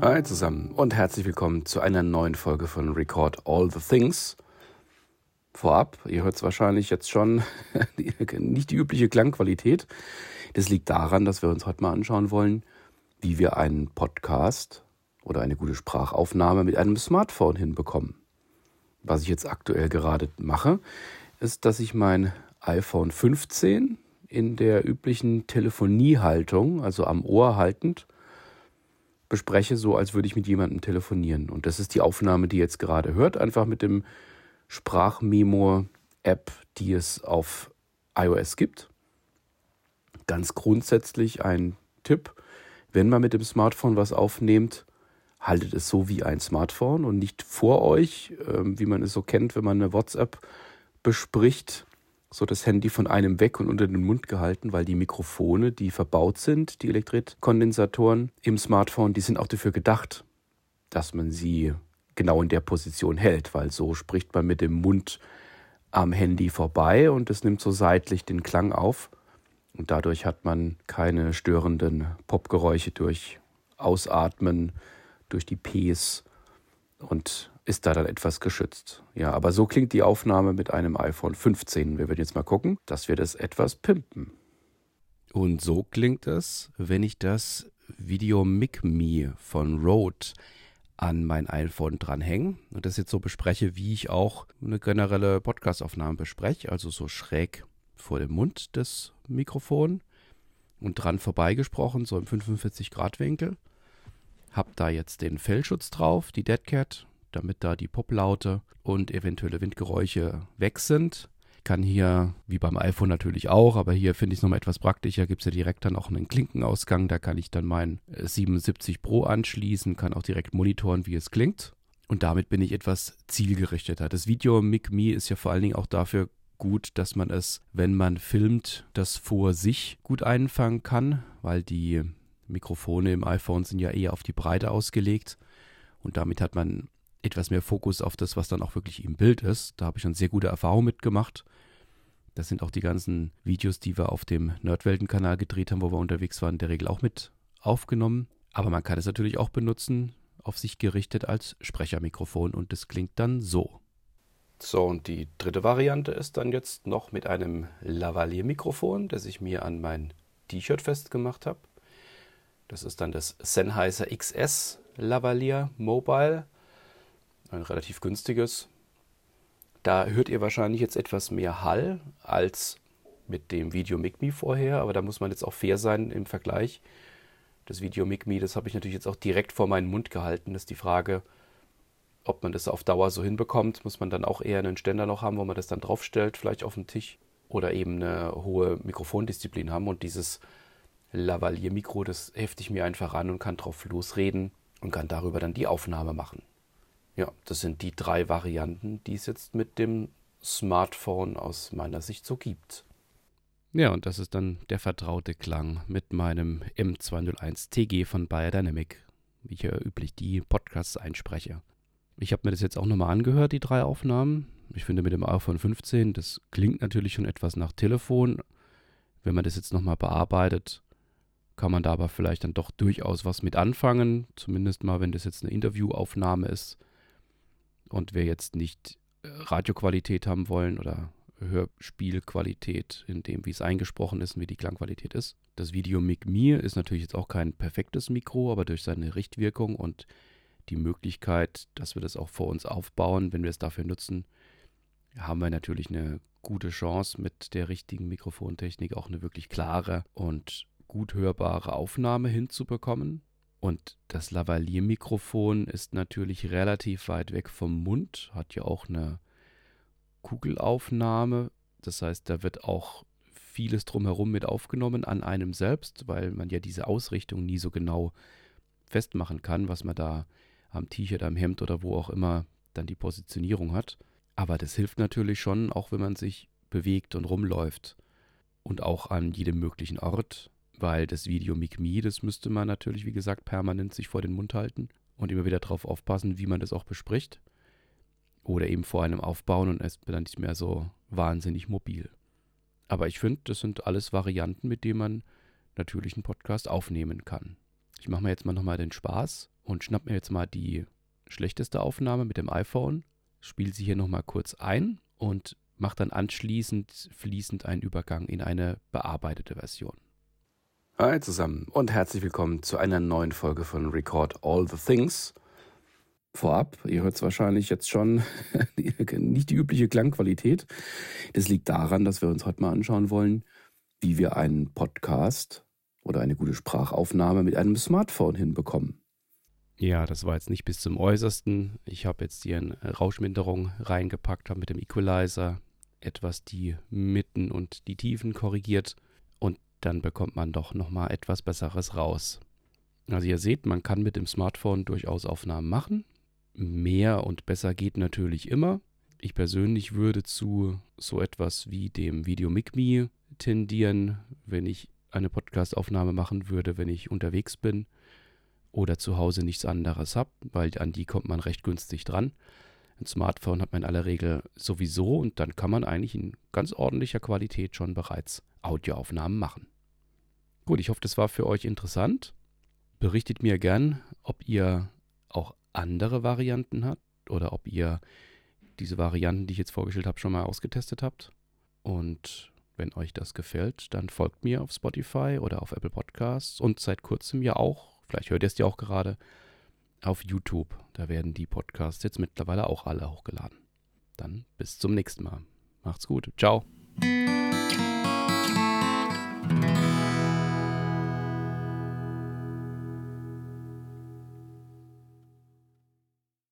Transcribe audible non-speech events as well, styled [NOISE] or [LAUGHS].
Hi zusammen und herzlich willkommen zu einer neuen Folge von Record All the Things. Vorab, ihr hört es wahrscheinlich jetzt schon, [LAUGHS] nicht die übliche Klangqualität. Das liegt daran, dass wir uns heute mal anschauen wollen, wie wir einen Podcast oder eine gute Sprachaufnahme mit einem Smartphone hinbekommen. Was ich jetzt aktuell gerade mache, ist, dass ich mein iPhone 15 in der üblichen Telefoniehaltung, also am Ohr haltend, bespreche, so als würde ich mit jemandem telefonieren. Und das ist die Aufnahme, die ihr jetzt gerade hört, einfach mit dem Sprachmemo-App, die es auf iOS gibt. Ganz grundsätzlich ein Tipp, wenn man mit dem Smartphone was aufnehmt, haltet es so wie ein Smartphone und nicht vor euch, ähm, wie man es so kennt, wenn man eine WhatsApp bespricht, so das Handy von einem weg und unter den Mund gehalten, weil die Mikrofone, die verbaut sind, die Elektritkondensatoren im Smartphone, die sind auch dafür gedacht, dass man sie genau in der Position hält, weil so spricht man mit dem Mund am Handy vorbei und es nimmt so seitlich den Klang auf. Und dadurch hat man keine störenden Popgeräusche durch Ausatmen, durch die Ps und ist da dann etwas geschützt. Ja, aber so klingt die Aufnahme mit einem iPhone 15. Wir werden jetzt mal gucken, dass wir das etwas pimpen. Und so klingt es, wenn ich das Video Mic Me von Rode an mein iPhone dranhänge und das jetzt so bespreche, wie ich auch eine generelle Podcastaufnahme bespreche, also so schräg vor dem Mund des Mikrofons und dran vorbeigesprochen, so im 45 Grad Winkel. Hab da jetzt den Fellschutz drauf, die Deadcat damit da die Poplaute und eventuelle Windgeräusche weg sind. Kann hier, wie beim iPhone natürlich auch, aber hier finde ich es nochmal etwas praktischer, gibt es ja direkt dann auch einen Klinkenausgang, da kann ich dann mein 77 Pro anschließen, kann auch direkt monitoren, wie es klingt. Und damit bin ich etwas zielgerichteter. Das Video Mic Me ist ja vor allen Dingen auch dafür gut, dass man es, wenn man filmt, das vor sich gut einfangen kann, weil die Mikrofone im iPhone sind ja eher auf die Breite ausgelegt und damit hat man etwas mehr Fokus auf das, was dann auch wirklich im Bild ist. Da habe ich schon sehr gute Erfahrungen mitgemacht. Das sind auch die ganzen Videos, die wir auf dem Nerdwelten-Kanal gedreht haben, wo wir unterwegs waren, in der Regel auch mit aufgenommen. Aber man kann es natürlich auch benutzen, auf sich gerichtet als Sprechermikrofon und das klingt dann so. So, und die dritte Variante ist dann jetzt noch mit einem Lavalier-Mikrofon, das ich mir an mein T-Shirt festgemacht habe. Das ist dann das Sennheiser XS Lavalier Mobile ein relativ günstiges. Da hört ihr wahrscheinlich jetzt etwas mehr Hall als mit dem Video MIG vorher, aber da muss man jetzt auch fair sein im Vergleich. Das Video MIG das habe ich natürlich jetzt auch direkt vor meinen Mund gehalten. Das ist die Frage, ob man das auf Dauer so hinbekommt. Muss man dann auch eher einen Ständer noch haben, wo man das dann draufstellt, vielleicht auf den Tisch oder eben eine hohe Mikrofondisziplin haben. Und dieses Lavalier-Mikro, das hefte ich mir einfach an und kann drauf losreden und kann darüber dann die Aufnahme machen. Ja, das sind die drei Varianten, die es jetzt mit dem Smartphone aus meiner Sicht so gibt. Ja, und das ist dann der vertraute Klang mit meinem M201 TG von Biodynamic, wie ich ja üblich die Podcasts einspreche. Ich habe mir das jetzt auch nochmal angehört, die drei Aufnahmen. Ich finde mit dem iPhone 15, das klingt natürlich schon etwas nach Telefon. Wenn man das jetzt nochmal bearbeitet, kann man da aber vielleicht dann doch durchaus was mit anfangen. Zumindest mal, wenn das jetzt eine Interviewaufnahme ist und wir jetzt nicht äh, Radioqualität haben wollen oder Hörspielqualität in dem, wie es eingesprochen ist und wie die Klangqualität ist. Das Video Mic Mir ist natürlich jetzt auch kein perfektes Mikro, aber durch seine Richtwirkung und die Möglichkeit, dass wir das auch vor uns aufbauen, wenn wir es dafür nutzen, haben wir natürlich eine gute Chance, mit der richtigen Mikrofontechnik auch eine wirklich klare und gut hörbare Aufnahme hinzubekommen. Und das Lavalier-Mikrofon ist natürlich relativ weit weg vom Mund, hat ja auch eine Kugelaufnahme. Das heißt, da wird auch vieles drumherum mit aufgenommen an einem selbst, weil man ja diese Ausrichtung nie so genau festmachen kann, was man da am T-Shirt, am Hemd oder wo auch immer dann die Positionierung hat. Aber das hilft natürlich schon, auch wenn man sich bewegt und rumläuft und auch an jedem möglichen Ort weil das Video Mic Me, das müsste man natürlich, wie gesagt, permanent sich vor den Mund halten und immer wieder darauf aufpassen, wie man das auch bespricht. Oder eben vor einem aufbauen und es ist dann nicht mehr so wahnsinnig mobil. Aber ich finde, das sind alles Varianten, mit denen man natürlich einen Podcast aufnehmen kann. Ich mache mir jetzt mal nochmal den Spaß und schnapp mir jetzt mal die schlechteste Aufnahme mit dem iPhone, spiele sie hier nochmal kurz ein und mache dann anschließend fließend einen Übergang in eine bearbeitete Version. Hi zusammen und herzlich willkommen zu einer neuen Folge von Record All the Things. Vorab, ihr hört es wahrscheinlich jetzt schon, [LAUGHS] nicht die übliche Klangqualität. Das liegt daran, dass wir uns heute mal anschauen wollen, wie wir einen Podcast oder eine gute Sprachaufnahme mit einem Smartphone hinbekommen. Ja, das war jetzt nicht bis zum Äußersten. Ich habe jetzt hier eine Rauschminderung reingepackt, habe mit dem Equalizer etwas die Mitten und die Tiefen korrigiert dann bekommt man doch nochmal etwas Besseres raus. Also ihr seht, man kann mit dem Smartphone durchaus Aufnahmen machen. Mehr und besser geht natürlich immer. Ich persönlich würde zu so etwas wie dem Video Me tendieren, wenn ich eine Podcastaufnahme machen würde, wenn ich unterwegs bin oder zu Hause nichts anderes habe, weil an die kommt man recht günstig dran. Ein Smartphone hat man in aller Regel sowieso und dann kann man eigentlich in ganz ordentlicher Qualität schon bereits Audioaufnahmen machen. Gut, ich hoffe, das war für euch interessant. Berichtet mir gern, ob ihr auch andere Varianten habt oder ob ihr diese Varianten, die ich jetzt vorgestellt habe, schon mal ausgetestet habt. Und wenn euch das gefällt, dann folgt mir auf Spotify oder auf Apple Podcasts und seit kurzem ja auch, vielleicht hört ihr es ja auch gerade, auf YouTube. Da werden die Podcasts jetzt mittlerweile auch alle hochgeladen. Dann bis zum nächsten Mal. Macht's gut. Ciao.